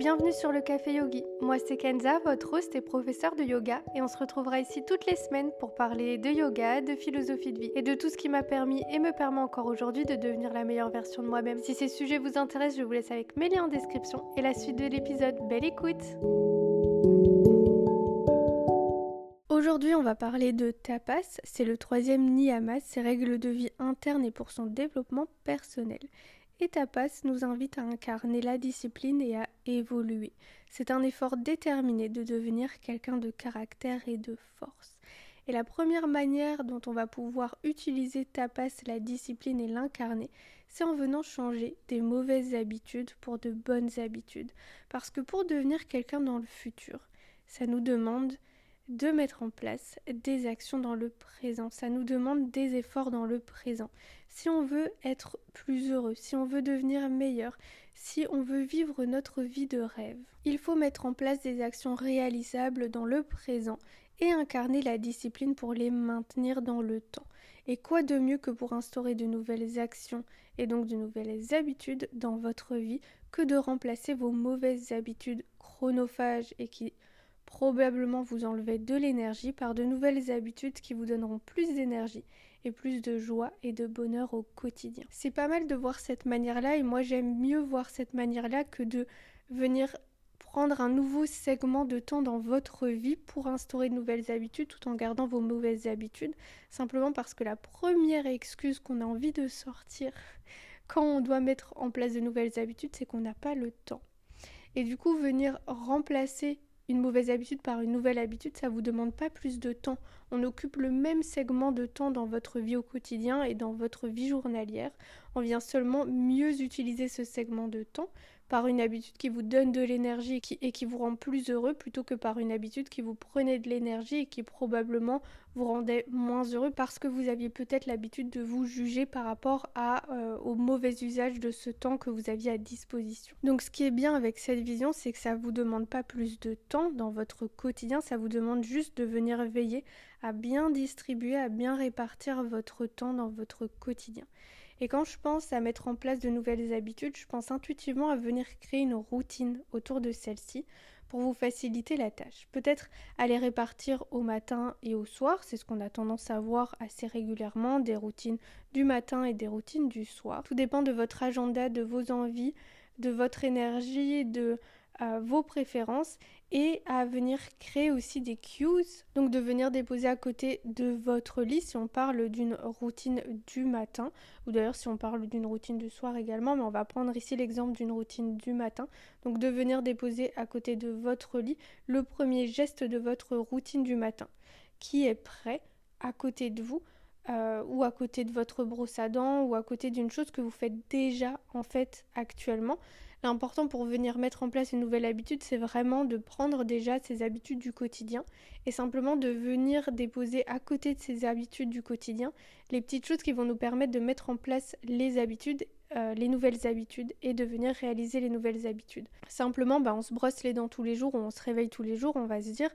bienvenue sur le Café Yogi. Moi c'est Kenza, votre host et professeur de yoga et on se retrouvera ici toutes les semaines pour parler de yoga, de philosophie de vie et de tout ce qui m'a permis et me permet encore aujourd'hui de devenir la meilleure version de moi-même. Si ces sujets vous intéressent, je vous laisse avec mes liens en description et la suite de l'épisode. Belle écoute Aujourd'hui, on va parler de tapas. C'est le troisième niyamas, ses règles de vie internes et pour son développement personnel. Et tapas nous invite à incarner la discipline et à évoluer. C'est un effort déterminé de devenir quelqu'un de caractère et de force. Et la première manière dont on va pouvoir utiliser tapas, la discipline et l'incarner, c'est en venant changer des mauvaises habitudes pour de bonnes habitudes. Parce que pour devenir quelqu'un dans le futur, ça nous demande de mettre en place des actions dans le présent. Ça nous demande des efforts dans le présent. Si on veut être plus heureux, si on veut devenir meilleur, si on veut vivre notre vie de rêve, il faut mettre en place des actions réalisables dans le présent et incarner la discipline pour les maintenir dans le temps. Et quoi de mieux que pour instaurer de nouvelles actions et donc de nouvelles habitudes dans votre vie que de remplacer vos mauvaises habitudes chronophages et qui probablement vous enlevez de l'énergie par de nouvelles habitudes qui vous donneront plus d'énergie et plus de joie et de bonheur au quotidien. C'est pas mal de voir cette manière-là et moi j'aime mieux voir cette manière-là que de venir prendre un nouveau segment de temps dans votre vie pour instaurer de nouvelles habitudes tout en gardant vos mauvaises habitudes, simplement parce que la première excuse qu'on a envie de sortir quand on doit mettre en place de nouvelles habitudes, c'est qu'on n'a pas le temps. Et du coup, venir remplacer une mauvaise habitude par une nouvelle habitude, ça vous demande pas plus de temps. On occupe le même segment de temps dans votre vie au quotidien et dans votre vie journalière. On vient seulement mieux utiliser ce segment de temps par une habitude qui vous donne de l'énergie et qui vous rend plus heureux plutôt que par une habitude qui vous prenait de l'énergie et qui probablement vous rendait moins heureux parce que vous aviez peut-être l'habitude de vous juger par rapport à, euh, au mauvais usage de ce temps que vous aviez à disposition. Donc ce qui est bien avec cette vision, c'est que ça ne vous demande pas plus de temps dans votre quotidien, ça vous demande juste de venir veiller à bien distribuer, à bien répartir votre temps dans votre quotidien. Et quand je pense à mettre en place de nouvelles habitudes, je pense intuitivement à venir créer une routine autour de celle-ci pour vous faciliter la tâche. Peut-être les répartir au matin et au soir, c'est ce qu'on a tendance à voir assez régulièrement, des routines du matin et des routines du soir. Tout dépend de votre agenda, de vos envies, de votre énergie, de vos préférences et à venir créer aussi des cues, donc de venir déposer à côté de votre lit si on parle d'une routine du matin, ou d'ailleurs si on parle d'une routine du soir également, mais on va prendre ici l'exemple d'une routine du matin, donc de venir déposer à côté de votre lit le premier geste de votre routine du matin, qui est prêt à côté de vous. Euh, ou à côté de votre brosse à dents ou à côté d'une chose que vous faites déjà en fait actuellement L'important pour venir mettre en place une nouvelle habitude, c'est vraiment de prendre déjà ces habitudes du quotidien et simplement de venir déposer à côté de ces habitudes du quotidien les petites choses qui vont nous permettre de mettre en place les habitudes euh, les nouvelles habitudes et de venir réaliser les nouvelles habitudes. Simplement, bah, on se brosse les dents tous les jours, on se réveille tous les jours, on va se dire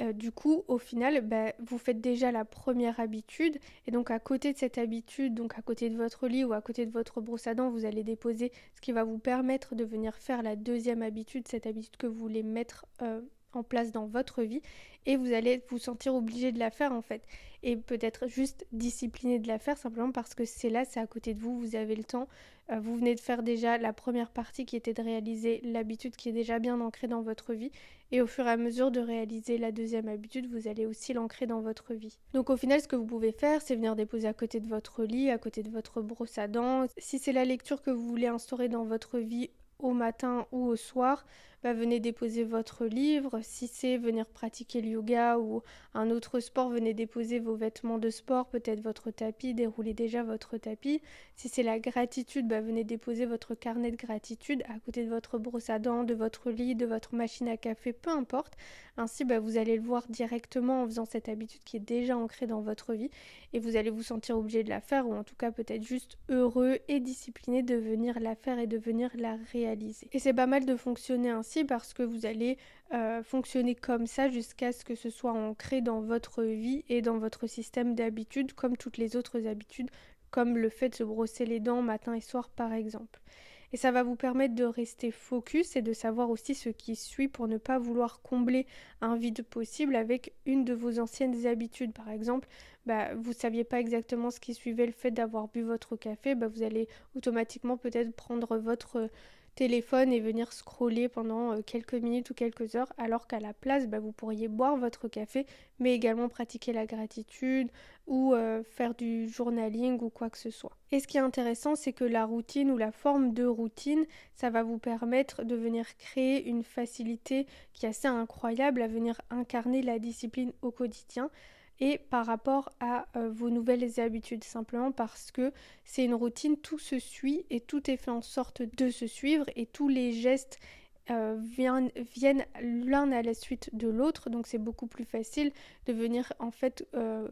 euh, du coup, au final, bah, vous faites déjà la première habitude, et donc à côté de cette habitude, donc à côté de votre lit ou à côté de votre brosse à dents, vous allez déposer ce qui va vous permettre de venir faire la deuxième habitude, cette habitude que vous voulez mettre euh, en place dans votre vie, et vous allez vous sentir obligé de la faire en fait, et peut-être juste discipliné de la faire simplement parce que c'est là, c'est à côté de vous, vous avez le temps, euh, vous venez de faire déjà la première partie qui était de réaliser l'habitude qui est déjà bien ancrée dans votre vie, et au fur et à mesure de réaliser la deuxième habitude, vous allez aussi l'ancrer dans votre vie. Donc au final, ce que vous pouvez faire, c'est venir déposer à côté de votre lit, à côté de votre brosse à dents. Si c'est la lecture que vous voulez instaurer dans votre vie au matin ou au soir, bah, venez déposer votre livre. Si c'est venir pratiquer le yoga ou un autre sport, venez déposer vos vêtements de sport, peut-être votre tapis, déroulez déjà votre tapis. Si c'est la gratitude, bah, venez déposer votre carnet de gratitude à côté de votre brosse à dents, de votre lit, de votre machine à café, peu importe. Ainsi, bah, vous allez le voir directement en faisant cette habitude qui est déjà ancrée dans votre vie et vous allez vous sentir obligé de la faire ou en tout cas peut-être juste heureux et discipliné de venir la faire et de venir la réaliser. Et c'est pas mal de fonctionner ainsi parce que vous allez euh, fonctionner comme ça jusqu'à ce que ce soit ancré dans votre vie et dans votre système d'habitude comme toutes les autres habitudes, comme le fait de se brosser les dents matin et soir par exemple. Et ça va vous permettre de rester focus et de savoir aussi ce qui suit pour ne pas vouloir combler un vide possible avec une de vos anciennes habitudes. Par exemple, bah, vous ne saviez pas exactement ce qui suivait le fait d'avoir bu votre café, bah, vous allez automatiquement peut-être prendre votre téléphone et venir scroller pendant euh, quelques minutes ou quelques heures, alors qu'à la place, bah, vous pourriez boire votre café, mais également pratiquer la gratitude ou euh, faire du journaling ou quoi que ce soit. Et ce qui est intéressant, c'est que la routine ou la forme de routine, ça va vous permettre de venir créer une facilité qui est assez incroyable à venir incarner la discipline au quotidien et par rapport à euh, vos nouvelles habitudes, simplement parce que c'est une routine, tout se suit et tout est fait en sorte de se suivre et tous les gestes euh, viennent, l'un à la suite de l'autre, donc c'est beaucoup plus facile de venir en fait euh,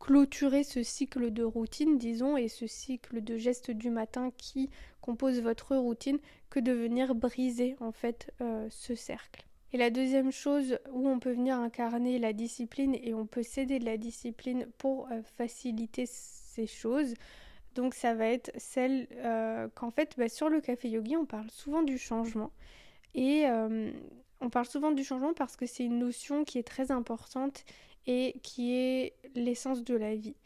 clôturer ce cycle de routine, disons, et ce cycle de gestes du matin qui compose votre routine que de venir briser en fait ce cercle. Et la deuxième chose où on peut venir incarner la discipline et on peut céder de la discipline pour euh, faciliter ces choses, donc ça va être celle euh, qu'en fait bah, sur le café yogi on parle souvent du changement. Et euh, on parle souvent du changement parce que c'est une notion qui est très importante et qui est l'essence de la vie.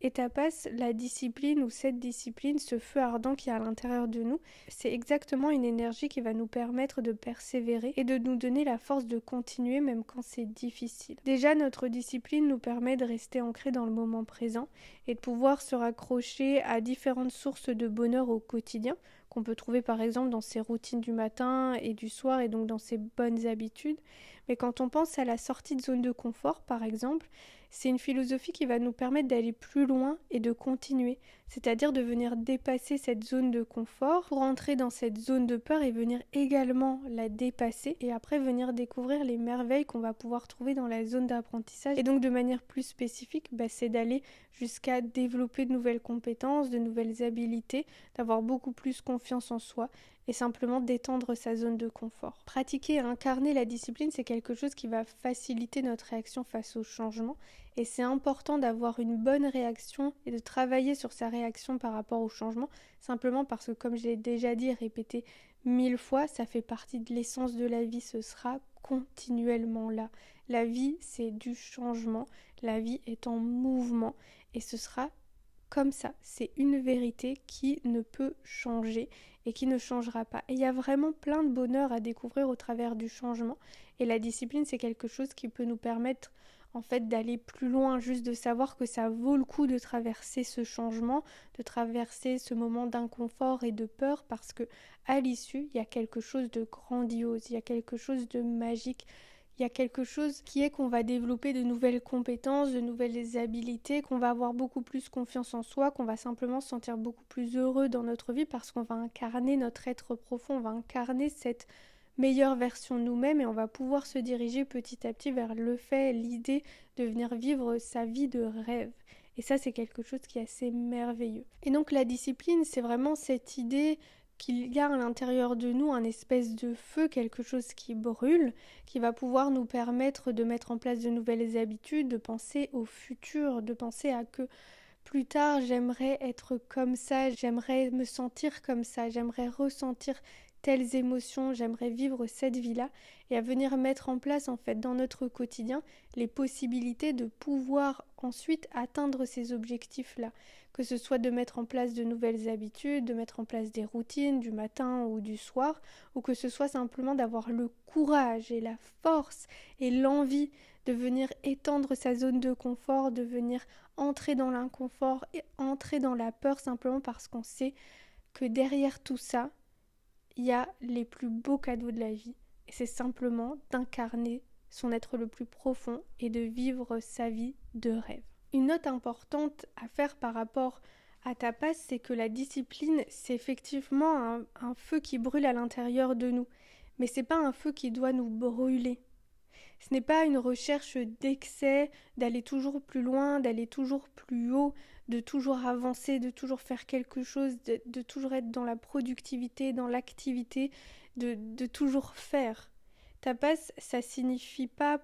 Et tapas, la discipline ou cette discipline, ce feu ardent qui est à l'intérieur de nous, c'est exactement une énergie qui va nous permettre de persévérer et de nous donner la force de continuer même quand c'est difficile. Déjà, notre discipline nous permet de rester ancré dans le moment présent et de pouvoir se raccrocher à différentes sources de bonheur au quotidien qu'on peut trouver par exemple dans ses routines du matin et du soir et donc dans ses bonnes habitudes. Mais quand on pense à la sortie de zone de confort par exemple, c'est une philosophie qui va nous permettre d'aller plus loin et de continuer, c'est-à-dire de venir dépasser cette zone de confort pour entrer dans cette zone de peur et venir également la dépasser et après venir découvrir les merveilles qu'on va pouvoir trouver dans la zone d'apprentissage. Et donc de manière plus spécifique, bah, c'est d'aller jusqu'à développer de nouvelles compétences, de nouvelles habilités, d'avoir beaucoup plus confiance en soi et simplement d'étendre sa zone de confort. Pratiquer et incarner la discipline, c'est quelque chose qui va faciliter notre réaction face au changement et c'est important d'avoir une bonne réaction et de travailler sur sa réaction par rapport au changement, simplement parce que comme je l'ai déjà dit et répété mille fois, ça fait partie de l'essence de la vie, ce sera continuellement là. La vie, c'est du changement, la vie est en mouvement et ce sera comme ça. C'est une vérité qui ne peut changer et qui ne changera pas. Et il y a vraiment plein de bonheur à découvrir au travers du changement. Et la discipline, c'est quelque chose qui peut nous permettre en fait d'aller plus loin, juste de savoir que ça vaut le coup de traverser ce changement, de traverser ce moment d'inconfort et de peur parce que à l'issue, il y a quelque chose de grandiose, il y a quelque chose de magique il y a quelque chose qui est qu'on va développer de nouvelles compétences, de nouvelles habilités, qu'on va avoir beaucoup plus confiance en soi, qu'on va simplement se sentir beaucoup plus heureux dans notre vie parce qu'on va incarner notre être profond, on va incarner cette meilleure version de nous-mêmes et on va pouvoir se diriger petit à petit vers le fait, l'idée de venir vivre sa vie de rêve. Et ça, c'est quelque chose qui est assez merveilleux. Et donc la discipline, c'est vraiment cette idée qu'il y a à l'intérieur de nous un espèce de feu, quelque chose qui brûle, qui va pouvoir nous permettre de mettre en place de nouvelles habitudes, de penser au futur, de penser à que plus tard j'aimerais être comme ça, j'aimerais me sentir comme ça, j'aimerais ressentir telles émotions, j'aimerais vivre cette vie-là et à venir mettre en place en fait dans notre quotidien les possibilités de pouvoir ensuite atteindre ces objectifs-là, que ce soit de mettre en place de nouvelles habitudes, de mettre en place des routines du matin ou du soir, ou que ce soit simplement d'avoir le courage et la force et l'envie de venir étendre sa zone de confort, de venir entrer dans l'inconfort et entrer dans la peur simplement parce qu'on sait que derrière tout ça, il y a les plus beaux cadeaux de la vie. Et c'est simplement d'incarner son être le plus profond et de vivre sa vie de rêve. Une note importante à faire par rapport à ta passe, c'est que la discipline, c'est effectivement un, feu qui brûle à l'intérieur de nous. Mais c'est pas un feu qui doit nous brûler. Ce n'est pas une recherche d'excès, d'aller toujours plus loin, d'aller toujours plus haut, de toujours avancer, de toujours faire quelque chose, de, toujours être dans la productivité, dans l'activité, de, de toujours faire. Tapas, ça signifie pas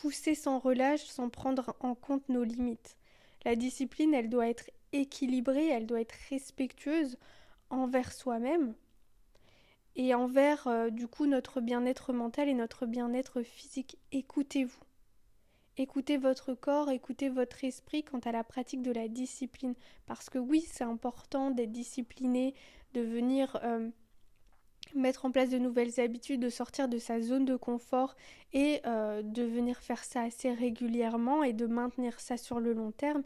pousser sans relâche, sans prendre en compte nos limites. La discipline, elle doit être équilibrée, elle doit être respectueuse envers soi-même, et envers euh, du coup notre bien-être mental et notre bien-être physique. Écoutez-vous. Écoutez votre corps, écoutez votre esprit quant à la pratique de la discipline. Parce que oui, c'est important d'être discipliné, de venir euh, mettre en place de nouvelles habitudes, de sortir de sa zone de confort et euh, de venir faire ça assez régulièrement et de maintenir ça sur le long terme.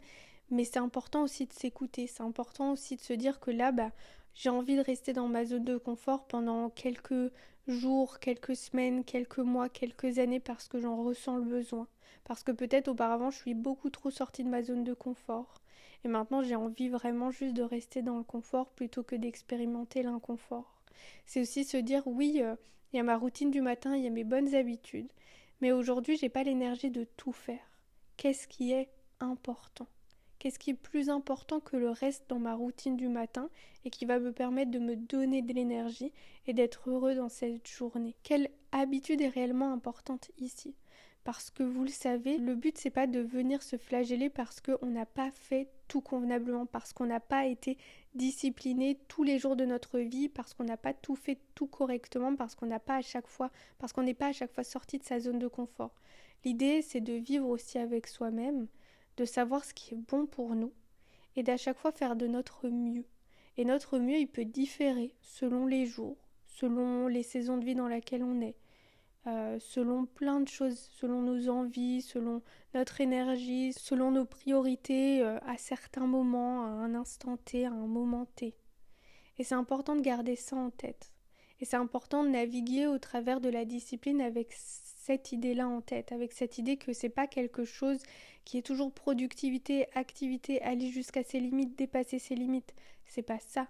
Mais c'est important aussi de s'écouter, c'est important aussi de se dire que là, bah, j'ai envie de rester dans ma zone de confort pendant quelques jours, quelques semaines, quelques mois, quelques années parce que j'en ressens le besoin. Parce que peut-être auparavant je suis beaucoup trop sortie de ma zone de confort. Et maintenant j'ai envie vraiment juste de rester dans le confort plutôt que d'expérimenter l'inconfort. C'est aussi se dire oui, euh, il y a ma routine du matin, il y a mes bonnes habitudes, mais aujourd'hui j'ai pas l'énergie de tout faire. Qu'est-ce qui est important? Qu'est-ce qui est plus important que le reste dans ma routine du matin et qui va me permettre de me donner de l'énergie et d'être heureux dans cette journée? Quelle habitude est réellement importante ici? Parce que vous le savez, le but c'est pas de venir se flageller parce qu'on n'a pas fait tout convenablement, parce qu'on n'a pas été discipliné tous les jours de notre vie, parce qu'on n'a pas tout fait tout correctement, parce qu'on n'a pas à chaque fois, parce qu'on n'est pas à chaque fois sorti de sa zone de confort. L'idée c'est de vivre aussi avec soi-même, de savoir ce qui est bon pour nous et d'à chaque fois faire de notre mieux. Et notre mieux, il peut différer selon les jours, selon les saisons de vie dans lesquelles on est. Euh, selon plein de choses, selon nos envies, selon notre énergie, selon nos priorités euh, à certains moments, à un instant T, à un moment T. Et c'est important de garder ça en tête. Et c'est important de naviguer au travers de la discipline avec cette idée-là en tête, avec cette idée que c'est pas quelque chose qui est toujours productivité, activité, aller jusqu'à ses limites, dépasser ses limites. C'est pas ça.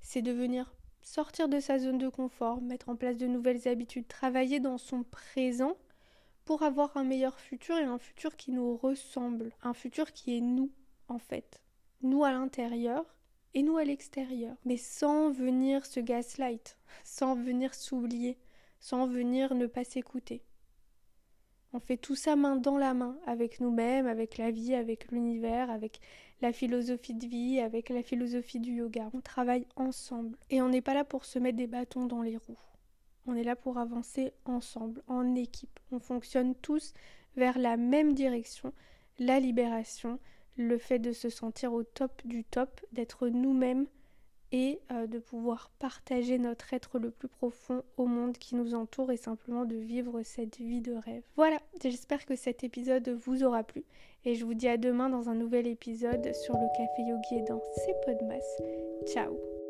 C'est devenir sortir de sa zone de confort, mettre en place de nouvelles habitudes, travailler dans son présent pour avoir un meilleur futur et un futur qui nous ressemble, un futur qui est nous en fait, nous à l'intérieur et nous à l'extérieur, mais sans venir se gaslight, sans venir s'oublier, sans venir ne pas s'écouter. On fait tout ça main dans la main avec nous-mêmes, avec la vie, avec l'univers, avec la philosophie de vie, avec la philosophie du yoga. On travaille ensemble. Et on n'est pas là pour se mettre des bâtons dans les roues. On est là pour avancer ensemble, en équipe. On fonctionne tous vers la même direction, la libération, le fait de se sentir au top du top, d'être nous-mêmes et euh, de pouvoir partager notre être le plus profond au monde qui nous entoure et simplement de vivre cette vie de rêve. Voilà, j'espère que cet épisode vous aura plu et je vous dis à demain dans un nouvel épisode sur le café yogi et dans ses Podmas. Ciao